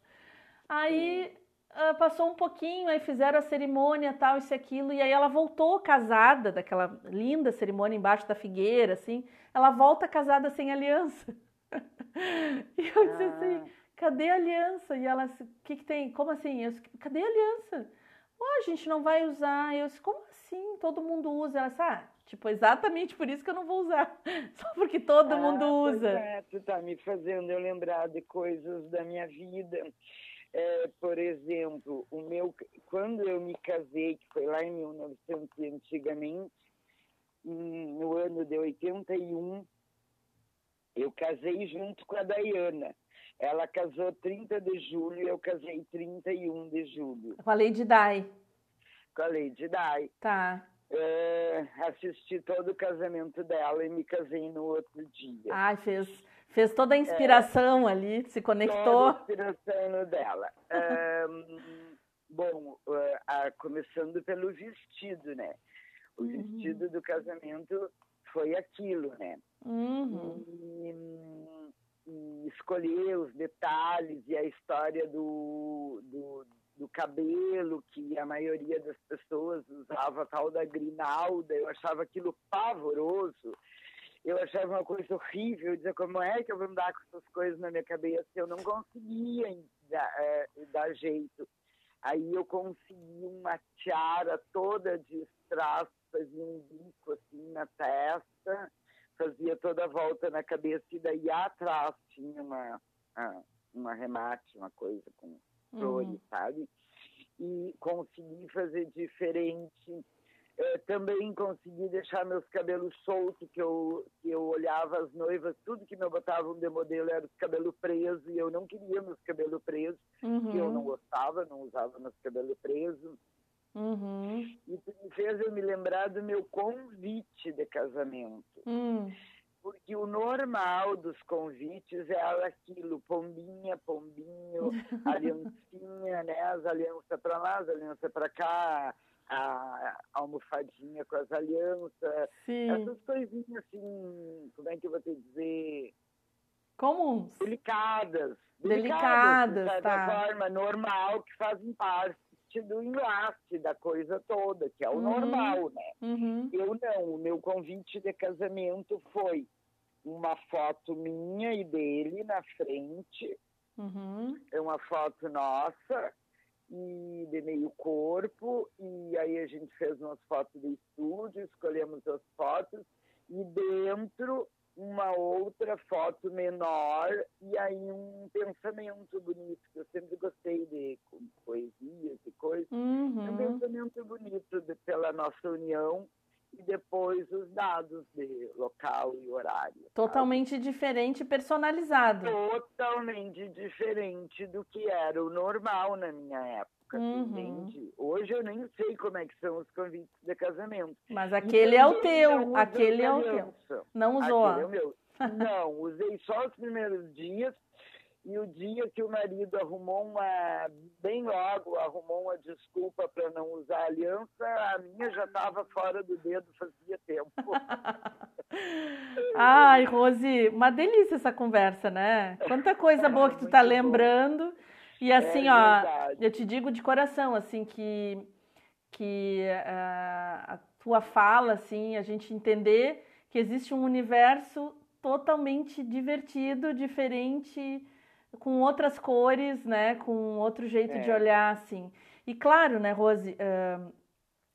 Speaker 1: Aí ah, passou um pouquinho, aí fizeram a cerimônia, tal, isso e aquilo, e aí ela voltou casada, daquela linda cerimônia embaixo da figueira, assim, ela volta casada sem aliança. E eu disse assim,
Speaker 2: Ah.
Speaker 1: cadê a aliança? E ela, o que que tem? Como assim? Eu disse, cadê a aliança? Ó, a gente não vai usar. Eu disse, como assim? Todo mundo usa. Ela disse, ah, tipo, exatamente por isso que eu não vou usar. Só porque todo
Speaker 2: Ah,
Speaker 1: mundo usa.
Speaker 2: É, tu tá me fazendo eu lembrar de coisas da minha vida. é, por exemplo, o meu, quando eu me casei, que foi lá em 1900 antigamente, no ano de 81, eu casei junto com a Dayana. Ela casou 30 de julho, eu casei 31 de julho.
Speaker 1: Com a Lady Di.
Speaker 2: Com a Lady Di.
Speaker 1: Tá.
Speaker 2: É, assisti todo o casamento dela e me casei no outro dia.
Speaker 1: Ai, fez, fez toda a inspiração é, ali, se conectou. Toda
Speaker 2: a inspiração no dela. bom, uh, começando pelo vestido, né? O uhum. vestido do casamento foi aquilo, né?
Speaker 1: Uhum.
Speaker 2: E, e, escolher os detalhes e a história do, do, do, cabelo, que a maioria das pessoas usava tal da grinalda, eu achava aquilo pavoroso. Eu achava uma coisa horrível, dizer como é que eu vou andar com essas coisas na minha cabeça, eu não conseguia dar, é, dar jeito. Aí eu consegui uma tiara toda de strass fazia um bico assim na testa, fazia toda a volta na cabeça e daí atrás tinha uma, uma remate, uma coisa com flores, uhum. sabe? E consegui fazer diferente. É, também consegui deixar meus cabelos soltos, que eu, que eu olhava as noivas, tudo que me botavam de modelo era os cabelos presos, e eu não queria meus cabelos presos, uhum. eu não gostava, não usava meus cabelos presos.
Speaker 1: Uhum.
Speaker 2: Isso me fez eu me lembrar do meu convite de casamento.
Speaker 1: Uhum.
Speaker 2: Porque o normal dos convites é aquilo, pombinha, pombinho, aliancinha, né? As alianças para lá, as alianças para cá, a almofadinha com as alianças,
Speaker 1: Sim.
Speaker 2: essas coisinhas assim, como é que eu vou te dizer?
Speaker 1: Comuns.
Speaker 2: Delicadas.
Speaker 1: Delicadas, delicadas de
Speaker 2: tá. forma normal, que fazem parte do enlace da coisa toda, que é o uhum. normal, né?
Speaker 1: Uhum.
Speaker 2: Eu não, o meu convite de casamento foi uma foto minha e dele na frente,
Speaker 1: uhum.
Speaker 2: é uma foto nossa e de meio corpo, e aí a gente fez umas fotos de estúdio, escolhemos as fotos, e dentro uma outra foto menor e aí um pensamento bonito, que eu sempre gostei de poesias e coisas.
Speaker 1: Uhum.
Speaker 2: Um pensamento bonito de, pela nossa união e depois os dados de local e horário.
Speaker 1: Totalmente sabe? diferente e personalizado.
Speaker 2: Totalmente diferente do que era o normal na minha época, uhum. entende? Hoje eu nem sei como é que são os convites de casamento.
Speaker 1: Mas aquele é o teu, aquele é o teu. Não usou.
Speaker 2: Aquele é o meu. Não, usei só os primeiros dias e o dia que o marido arrumou uma, bem logo, arrumou uma desculpa para não usar aliança, a minha já estava fora do dedo fazia tempo.
Speaker 1: Ai, Rose, uma delícia essa conversa, né? Quanta coisa boa que tu tá lembrando. E assim, é ó, eu te digo de coração, assim, que, que uh, a tua fala, assim, a gente entender que existe um universo totalmente divertido, diferente, com outras cores, né? Com outro jeito é. de olhar, assim. E claro, né, Rose, uh,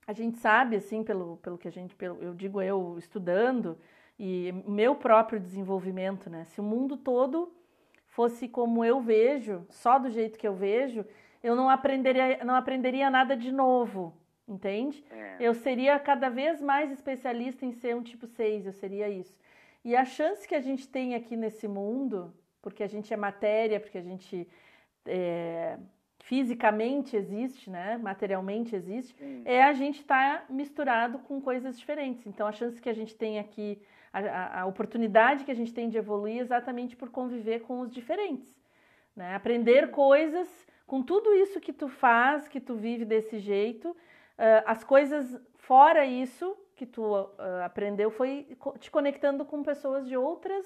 Speaker 1: a gente sabe, assim, pelo, pelo que a gente, pelo, eu digo eu estudando, e meu próprio desenvolvimento, né? Se o mundo todo fosse como eu vejo, só do jeito que eu vejo, eu não aprenderia, não aprenderia nada de novo, entende?
Speaker 2: É.
Speaker 1: Eu seria cada vez mais especialista em ser um tipo 6, eu seria isso. E a chance que a gente tem aqui nesse mundo porque a gente é matéria, porque a gente é, fisicamente existe, né? materialmente existe, é a gente estar tá misturado com coisas diferentes. Então, a chance que a gente tem aqui, a, a, oportunidade que a gente tem de evoluir exatamente por conviver com os diferentes. Né? Aprender coisas com tudo isso que tu faz, que tu vive desse jeito, uh, as coisas fora isso que tu uh, aprendeu foi te conectando com pessoas de outras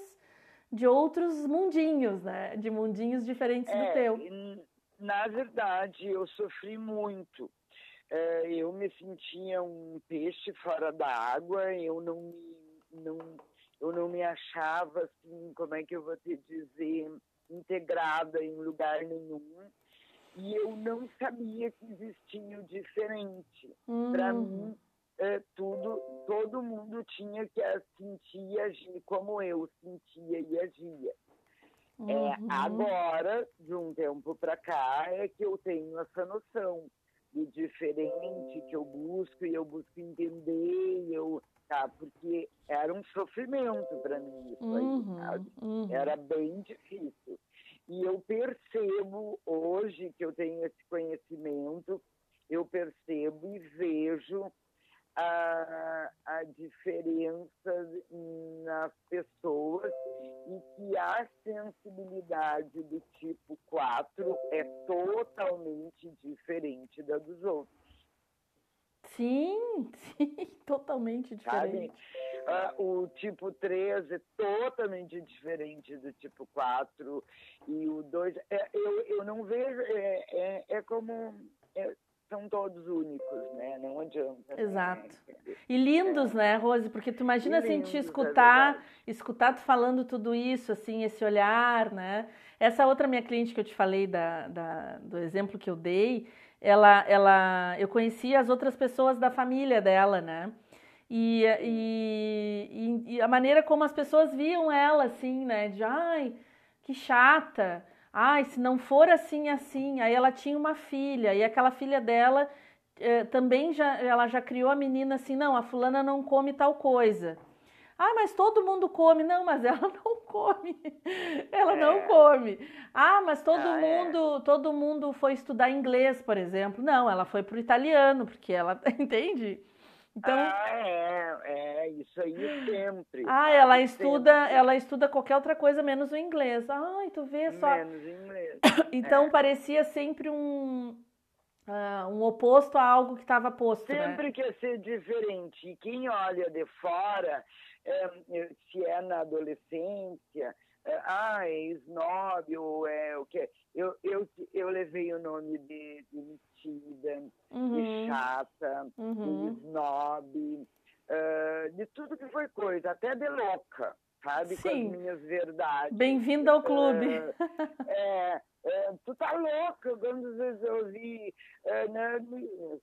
Speaker 1: de outros mundinhos, né? De mundinhos diferentes
Speaker 2: é,
Speaker 1: do teu.
Speaker 2: Na verdade, eu sofri muito. É, eu me sentia um peixe fora da água, eu não me, não, eu não me achava assim, como é que eu vou te dizer, integrada em lugar nenhum. E eu não sabia que existia o diferente.
Speaker 1: Hum.
Speaker 2: Para mim, é, tudo, todo mundo tinha que sentir e agir como eu sentia e agia. É, uhum. É, agora, de um tempo para cá, é que eu tenho essa noção do diferente que eu busco e eu busco entender, eu, Porque era um sofrimento para mim isso uhum, aí, sabe? Uhum. Era bem difícil. E eu percebo hoje que eu tenho esse conhecimento, eu percebo e vejo a, a diferença nas pessoas e que a sensibilidade do tipo 4 é totalmente diferente da dos outros.
Speaker 1: Sim, sim, totalmente diferente.
Speaker 2: Uh, o tipo 3 é totalmente diferente do tipo 4 e o 2, é, eu, eu não vejo, é, é, é como, é, são todos únicos, né? Não adianta.
Speaker 1: Né? Exato. Né? E lindos, é. né, Rose? Porque tu imagina assim, te é escutar, é escutar tu falando tudo isso, assim, esse olhar, né? Essa outra minha cliente que eu te falei da, da, do exemplo que eu dei, ela, ela, eu conhecia as outras pessoas da família dela, né? E, e, e, a maneira como as pessoas viam ela, assim, né? De, ai, que chata, Ai, se não for assim, assim. Aí ela tinha uma filha, e aquela filha dela eh, também já, ela já criou a menina assim: não, a fulana não come tal coisa. Ah, mas todo mundo come. Não, mas ela não come. ela é. não come. Ah, mas todo ah, é. mundo, é. todo mundo foi estudar inglês, por exemplo. Não, ela foi para o italiano, porque ela entende.
Speaker 2: Então, ah, é, é, isso aí sempre.
Speaker 1: Ah, ela estuda, sempre. ela estuda qualquer outra coisa menos o inglês. Ai, tu vê só.
Speaker 2: Menos inglês.
Speaker 1: então é. parecia sempre um uh, um oposto a algo que estava posto.
Speaker 2: Né? Sempre
Speaker 1: né?
Speaker 2: quer ser diferente. E quem olha de fora, se é na adolescência, é, ah, é snob ou é o que? Eu, eu, eu levei o nome de, de metida, uhum. de chata, uhum. de snob, uh, de tudo que foi coisa, até de louca, sabe? Sim. Com as minhas verdades.
Speaker 1: Bem-vindo ao clube.
Speaker 2: Uh, é, é, tu tá louca, quantas vezes eu ouvi, é, né,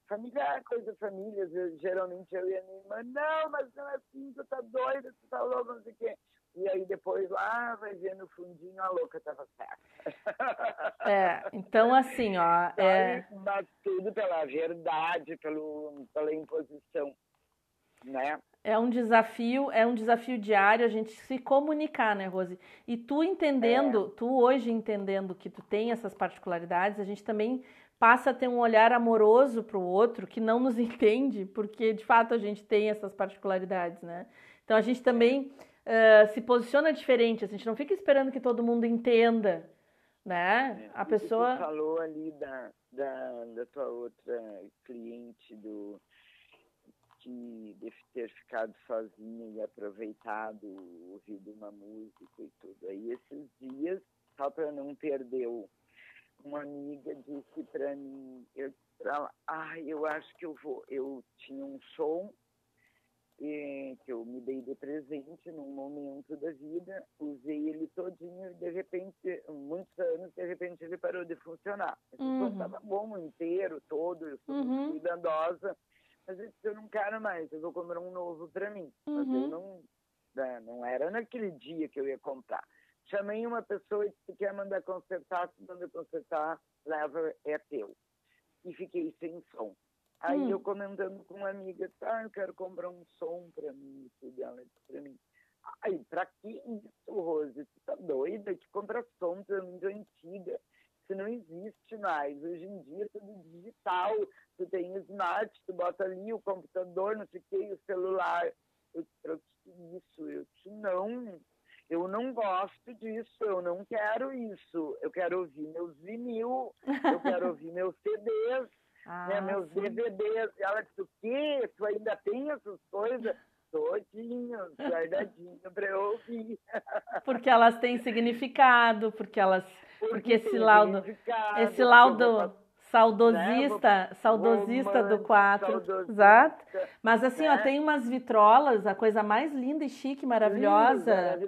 Speaker 2: família, coisa família, geralmente eu e a minha irmã, não, mas não é assim, tu tá doida, tu tá louca, não sei o quê. E aí depois lá vai ver no fundinho a louca estava certa.
Speaker 1: É, então assim, ó. É...
Speaker 2: Mas tudo pela verdade, pelo, pela imposição, né?
Speaker 1: É um desafio, é um desafio diário a gente se comunicar, né, Rose? E tu entendendo, é. tu hoje entendendo que tu tem essas particularidades, a gente também passa a ter um olhar amoroso para o outro que não nos entende, porque de fato a gente tem essas particularidades, né? Então a gente também uh, se posiciona diferente, a gente não fica esperando que todo mundo entenda, né?
Speaker 2: É, a pessoa... Você falou ali da, da, da tua outra cliente do que deve ter ficado sozinha e aproveitado, ouvido uma música e tudo. Aí esses dias, só para não perder uma amiga disse para mim, eu, pra, ah, eu acho que eu vou, eu tinha um som que eu me dei de presente num momento da vida, usei ele todinho e de repente, muitos anos, de repente ele parou de funcionar. Esse uhum. estava bom inteiro, todo, eu sou uhum. muito cuidadosa, mas eu, eu não quero mais, eu vou comprar um novo para mim. Uhum. Mas eu não, né, não era naquele dia que eu ia comprar. Chamei uma pessoa e disse, quer mandar consertar, se manda consertar, leva, é teu. E fiquei sem som. Aí hum. eu comentando com uma amiga, tá, eu quero comprar um som para mim, tudo ela disse para mim. Ai, pra que isso, Rose? Tu tá doida? Que compra som, tu é muito antiga. Isso não existe mais. Hoje em dia é tudo digital. Tu tem smart, tu bota ali o computador, não sei o que, o celular. Eu disse, isso? Eu disse, não. Eu não gosto disso, eu não quero isso. Eu quero ouvir meus vinil, eu quero ouvir meus CDs, ah, né, meus sim. DVDs. Ela disse, o quê? Tu ainda tem essas coisas? Todinhos, guardadinho para eu ouvir.
Speaker 1: Porque elas têm significado, porque elas. Porque, esse laudo. Esse laudo saudosista, né? saudosista do 4. Exato. Mas assim, né? ó, tem umas vitrolas, a coisa mais linda e chique, maravilhosa.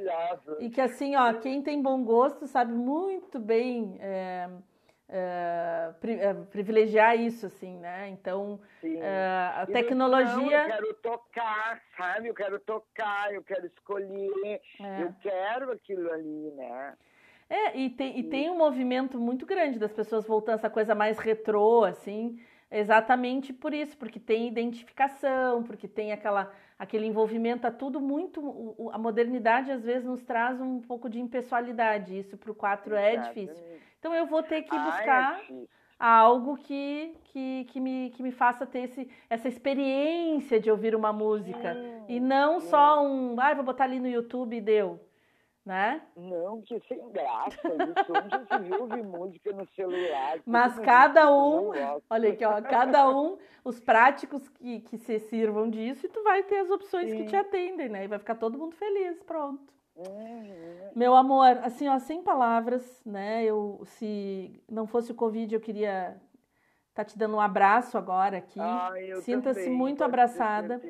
Speaker 1: E que assim, ó, quem tem bom gosto sabe muito bem. É, Uh, pri, uh, privilegiar isso, assim, né? Então, a tecnologia. Não, eu
Speaker 2: quero tocar, sabe? Eu quero tocar, eu quero escolher, é. eu quero aquilo ali, né?
Speaker 1: É, e tem, e tem um movimento muito grande das pessoas voltando essa coisa mais retrô, assim, exatamente por isso, porque tem identificação, porque tem aquela, aquele envolvimento, tá tudo muito. A modernidade às vezes nos traz um pouco de impessoalidade, isso para o 4 é difícil. Então eu vou ter que buscar. Ah, é algo que, que, que, me, que me faça ter esse, essa experiência de ouvir uma música. Hum, e não hum. só um, ah, vou botar ali no YouTube e deu. Né?
Speaker 2: Não, que sem graça. Isso onde se viu ouvir música no celular.
Speaker 1: Mas cada um, olha aqui, ó, cada um, os práticos que, que se sirvam disso, e tu vai ter as opções Sim. que te atendem, né? E vai ficar todo mundo feliz, pronto. Uhum. Meu amor, assim, ó, sem palavras, né? Eu, se não fosse o Covid, eu queria estar tá te dando um abraço agora aqui.
Speaker 2: Ah,
Speaker 1: Sinta-se muito abraçada.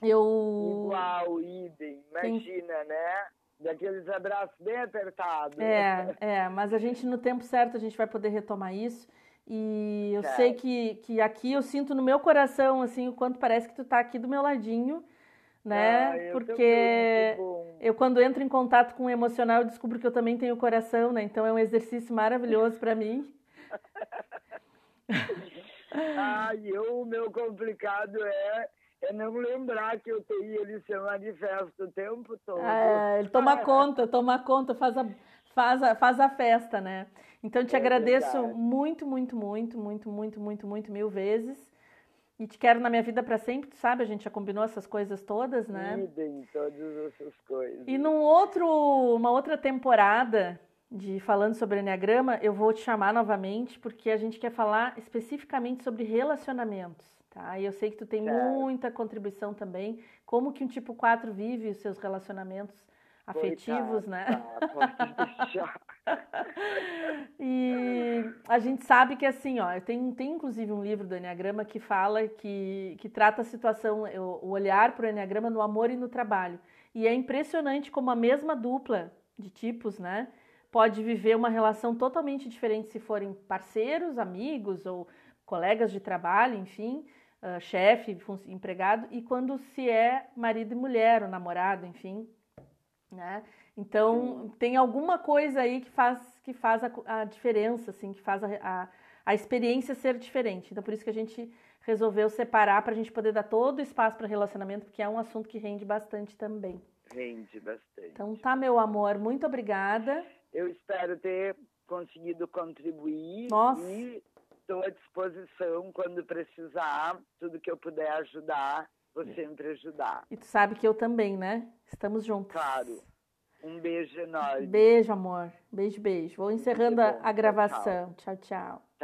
Speaker 2: Eu. Igual, idem, imagina, Tem... né? Daqueles abraços bem apertados.
Speaker 1: É, é, mas a gente, no tempo certo, a gente vai poder retomar isso. E eu sei que, que aqui eu sinto no meu coração, assim, o quanto parece que tu tá aqui do meu ladinho né? Ah, Porque eu quando entro em contato com o emocional, eu descubro que eu também tenho coração, né? Então é um exercício maravilhoso para mim.
Speaker 2: ah, e eu, o meu complicado é é não lembrar que eu tenho ele se manifesta o tempo todo.
Speaker 1: É, ele toma conta, toma conta, faz a, faz a, faz a festa, né? Então te é agradeço verdade. muito, muito, muito, muito, muito, muito, muito mil vezes. E te quero na minha vida para sempre, tu sabe? A gente já combinou essas coisas todas, né?
Speaker 2: Idem, todas essas coisas.
Speaker 1: E num outro, uma outra temporada de falando sobre Enneagrama, eu vou te chamar novamente, porque a gente quer falar especificamente sobre relacionamentos, tá? E eu sei que tu tem muita contribuição também, como que um tipo 4 vive os seus relacionamentos afetivos, Coitado, né? Tá, e a gente sabe que assim, ó, tem, tem inclusive um livro do Enneagrama que fala que, que trata a situação, o olhar para o Enneagrama no amor e no trabalho. E é impressionante como a mesma dupla de tipos, né, pode viver uma relação totalmente diferente se forem parceiros, amigos ou colegas de trabalho, enfim, uh, chefe, empregado, e quando se é marido e mulher, ou namorado, enfim, né? Então, tem alguma coisa aí que faz, que faz a, a diferença, assim, que faz a, a, a, experiência ser diferente. Então, por isso que a gente resolveu separar para a gente poder dar todo o espaço para relacionamento, porque é um assunto que rende bastante também.
Speaker 2: Rende bastante.
Speaker 1: Então, tá, meu amor, muito obrigada.
Speaker 2: Eu espero ter conseguido contribuir.
Speaker 1: Nossa.
Speaker 2: E estou à disposição quando precisar, tudo que eu puder ajudar, vou sempre ajudar.
Speaker 1: E tu sabe que eu também, né? Estamos juntos.
Speaker 2: Claro. Um beijo enorme.
Speaker 1: Beijo, amor. Beijo, beijo. Vou encerrando a, a gravação. tchau. tchau. tchau.